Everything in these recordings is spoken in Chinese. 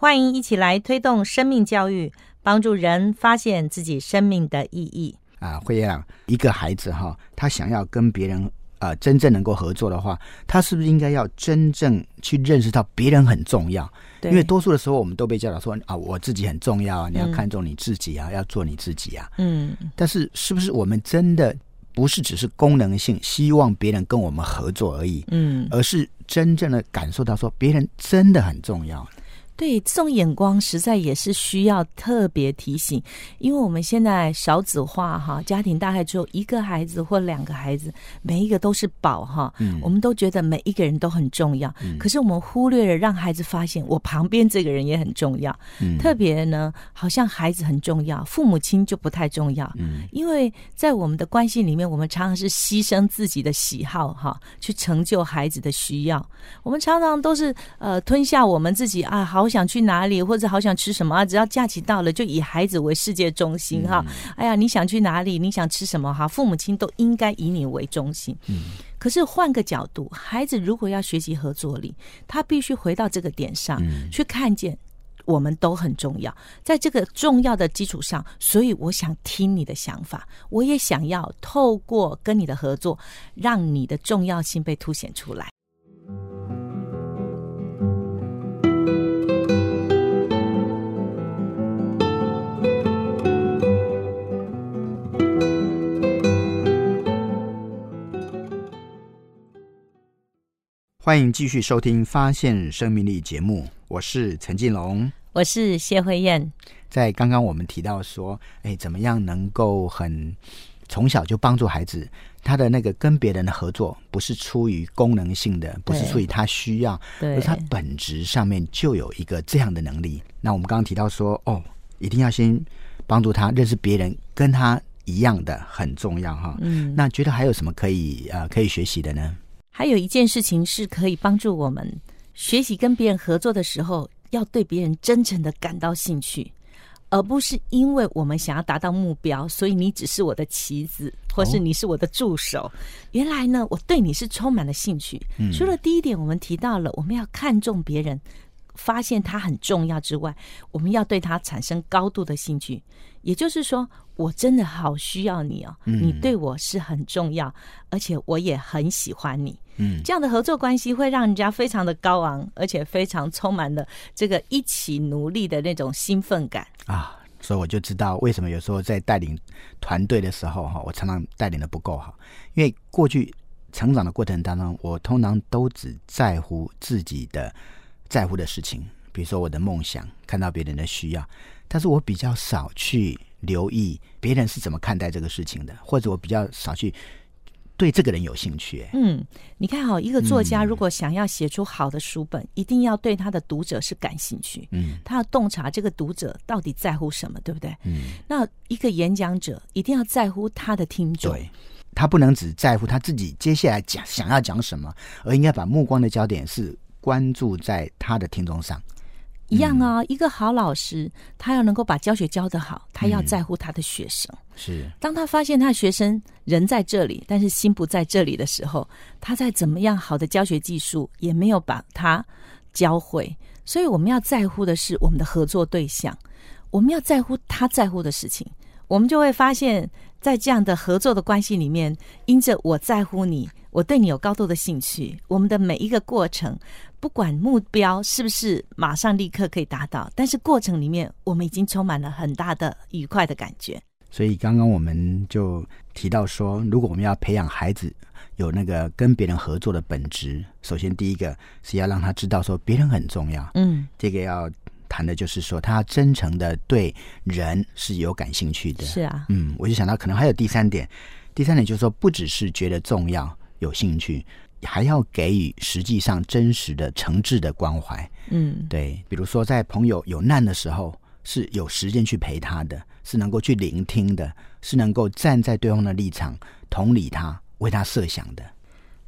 欢迎一起来推动生命教育，帮助人发现自己生命的意义。啊，慧燕啊，一个孩子哈，他想要跟别人呃真正能够合作的话，他是不是应该要真正去认识到别人很重要？因为多数的时候，我们都被教导说啊，我自己很重要啊，你要看重你自己啊，要做你自己啊。嗯。但是，是不是我们真的？不是只是功能性，希望别人跟我们合作而已，嗯，而是真正的感受到说别人真的很重要。对这种眼光，实在也是需要特别提醒，因为我们现在少子化哈，家庭大概只有一个孩子或两个孩子，每一个都是宝哈，我们都觉得每一个人都很重要，可是我们忽略了让孩子发现我旁边这个人也很重要，特别呢，好像孩子很重要，父母亲就不太重要，因为在我们的关系里面，我们常常是牺牲自己的喜好哈，去成就孩子的需要，我们常常都是呃吞下我们自己啊好。想去哪里，或者好想吃什么啊？只要假期到了，就以孩子为世界中心哈。哎呀，你想去哪里？你想吃什么哈？父母亲都应该以你为中心。嗯。可是换个角度，孩子如果要学习合作力，他必须回到这个点上去看见，我们都很重要。在这个重要的基础上，所以我想听你的想法，我也想要透过跟你的合作，让你的重要性被凸显出来。欢迎继续收听《发现生命力》节目，我是陈进龙，我是谢慧燕。在刚刚我们提到说，哎，怎么样能够很从小就帮助孩子，他的那个跟别人的合作，不是出于功能性的，不是出于他需要，而是他本质上面就有一个这样的能力。那我们刚刚提到说，哦，一定要先帮助他认识别人跟他一样的很重要哈。嗯，那觉得还有什么可以呃可以学习的呢？还有一件事情是可以帮助我们学习跟别人合作的时候，要对别人真诚的感到兴趣，而不是因为我们想要达到目标，所以你只是我的棋子，或是你是我的助手。原来呢，我对你是充满了兴趣。除了第一点，我们提到了我们要看重别人。发现它很重要之外，我们要对它产生高度的兴趣。也就是说，我真的好需要你哦，你对我是很重要，而且我也很喜欢你。嗯，这样的合作关系会让人家非常的高昂，而且非常充满了这个一起努力的那种兴奋感啊。所以我就知道为什么有时候在带领团队的时候哈，我常常带领的不够好，因为过去成长的过程当中，我通常都只在乎自己的。在乎的事情，比如说我的梦想，看到别人的需要，但是我比较少去留意别人是怎么看待这个事情的，或者我比较少去对这个人有兴趣。嗯，你看，好一个作家，如果想要写出好的书本，一定要对他的读者是感兴趣。嗯，他要洞察这个读者到底在乎什么，对不对？嗯，那一个演讲者一定要在乎他的听众，对他不能只在乎他自己接下来讲想要讲什么，而应该把目光的焦点是。关注在他的听众上，一样啊。一个好老师，他要能够把教学教得好，他要在乎他的学生。是，当他发现他的学生人在这里，但是心不在这里的时候，他再怎么样好的教学技术也没有把他教会。所以我们要在乎的是我们的合作对象，我们要在乎他在乎的事情，我们就会发现，在这样的合作的关系里面，因着我在乎你。我对你有高度的兴趣，我们的每一个过程，不管目标是不是马上立刻可以达到，但是过程里面我们已经充满了很大的愉快的感觉。所以刚刚我们就提到说，如果我们要培养孩子有那个跟别人合作的本质，首先第一个是要让他知道说别人很重要。嗯，这个要谈的就是说他真诚的对人是有感兴趣的。是啊，嗯，我就想到可能还有第三点，第三点就是说不只是觉得重要。有兴趣，还要给予实际上真实的、诚挚的关怀。嗯，对，比如说在朋友有难的时候，是有时间去陪他的，是能够去聆听的，是能够站在对方的立场同理他，为他设想的。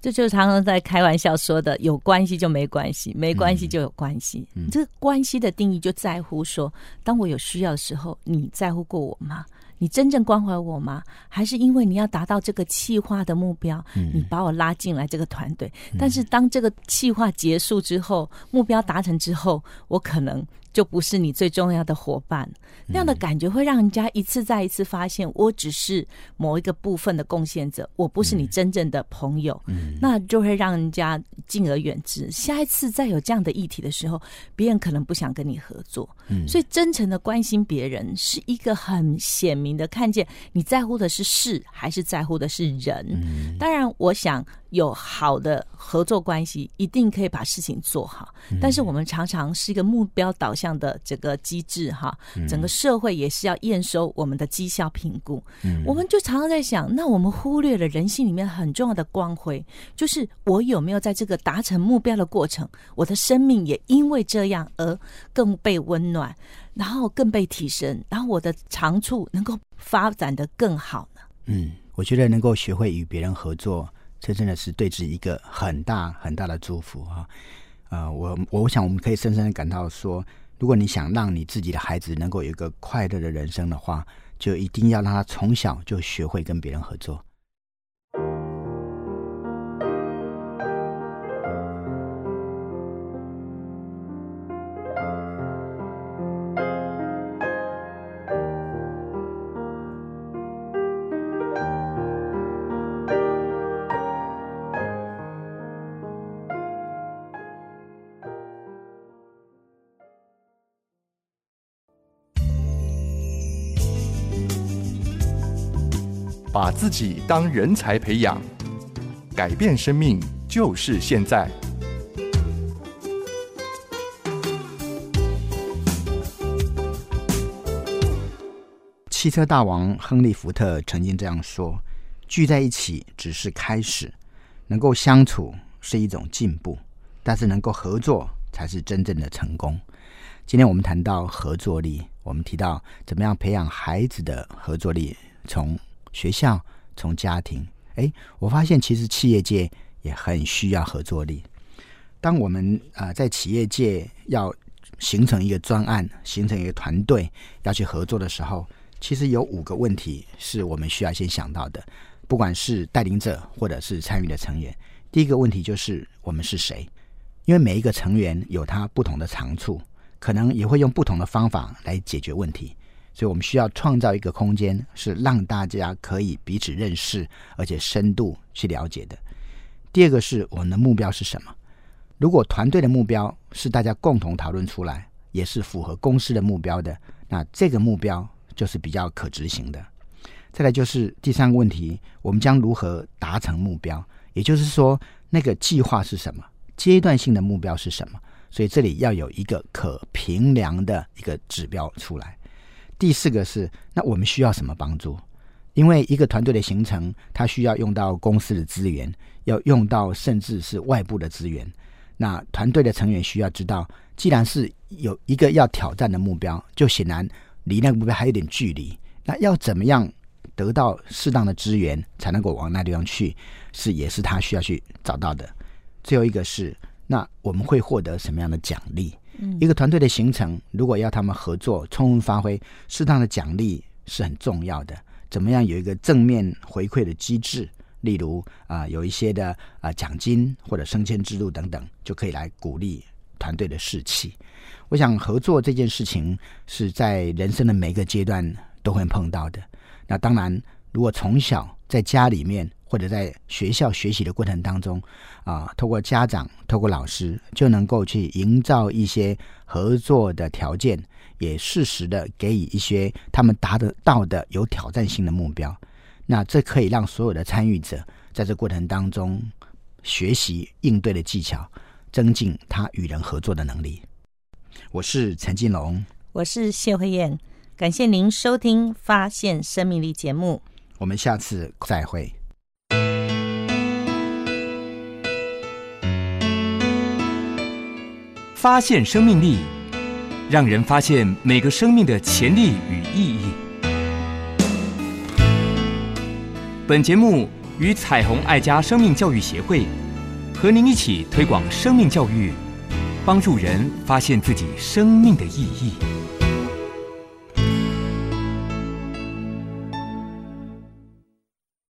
这就是常常在开玩笑说的：有关系就没关系，没关系就有关系。这个关系的定义就在乎说，当我有需要的时候，你在乎过我吗？你真正关怀我吗？还是因为你要达到这个气化的目标，你把我拉进来这个团队？但是当这个气化结束之后，目标达成之后，我可能。就不是你最重要的伙伴，那样的感觉会让人家一次再一次发现，我只是某一个部分的贡献者，我不是你真正的朋友。嗯，那就会让人家敬而远之。下一次再有这样的议题的时候，别人可能不想跟你合作。嗯，所以真诚的关心别人是一个很显明的看见，你在乎的是事，还是在乎的是人？嗯，当然，我想。有好的合作关系，一定可以把事情做好。但是我们常常是一个目标导向的这个机制，哈，整个社会也是要验收我们的绩效评估。我们就常常在想，那我们忽略了人性里面很重要的光辉，就是我有没有在这个达成目标的过程，我的生命也因为这样而更被温暖，然后更被提升，然后我的长处能够发展的更好呢？嗯，我觉得能够学会与别人合作。这真的是对自己一个很大很大的祝福哈！呃，我我想我们可以深深的感到说，如果你想让你自己的孩子能够有一个快乐的人生的话，就一定要让他从小就学会跟别人合作。把自己当人才培养，改变生命就是现在。汽车大王亨利·福特曾经这样说：“聚在一起只是开始，能够相处是一种进步，但是能够合作才是真正的成功。”今天我们谈到合作力，我们提到怎么样培养孩子的合作力，从学校从家庭，哎，我发现其实企业界也很需要合作力。当我们啊在企业界要形成一个专案、形成一个团队要去合作的时候，其实有五个问题是我们需要先想到的。不管是带领者或者是参与的成员，第一个问题就是我们是谁？因为每一个成员有他不同的长处，可能也会用不同的方法来解决问题。所以我们需要创造一个空间，是让大家可以彼此认识，而且深度去了解的。第二个是我们的目标是什么？如果团队的目标是大家共同讨论出来，也是符合公司的目标的，那这个目标就是比较可执行的。再来就是第三个问题，我们将如何达成目标？也就是说，那个计划是什么？阶段性的目标是什么？所以这里要有一个可评量的一个指标出来。第四个是，那我们需要什么帮助？因为一个团队的形成，它需要用到公司的资源，要用到甚至是外部的资源。那团队的成员需要知道，既然是有一个要挑战的目标，就显然离那个目标还有点距离。那要怎么样得到适当的资源，才能够往那地方去？是也是他需要去找到的。最后一个是，那我们会获得什么样的奖励？一个团队的形成，如果要他们合作、充分发挥，适当的奖励是很重要的。怎么样有一个正面回馈的机制？例如啊，有一些的啊奖金或者升迁制度等等，就可以来鼓励团队的士气。我想合作这件事情是在人生的每个阶段都会碰到的。那当然，如果从小在家里面。或者在学校学习的过程当中，啊，透过家长、透过老师，就能够去营造一些合作的条件，也适时的给予一些他们达得到的有挑战性的目标。那这可以让所有的参与者在这过程当中学习应对的技巧，增进他与人合作的能力。我是陈金龙，我是谢慧燕，感谢您收听《发现生命力》节目，我们下次再会。发现生命力，让人发现每个生命的潜力与意义。本节目与彩虹爱家生命教育协会和您一起推广生命教育，帮助人发现自己生命的意义。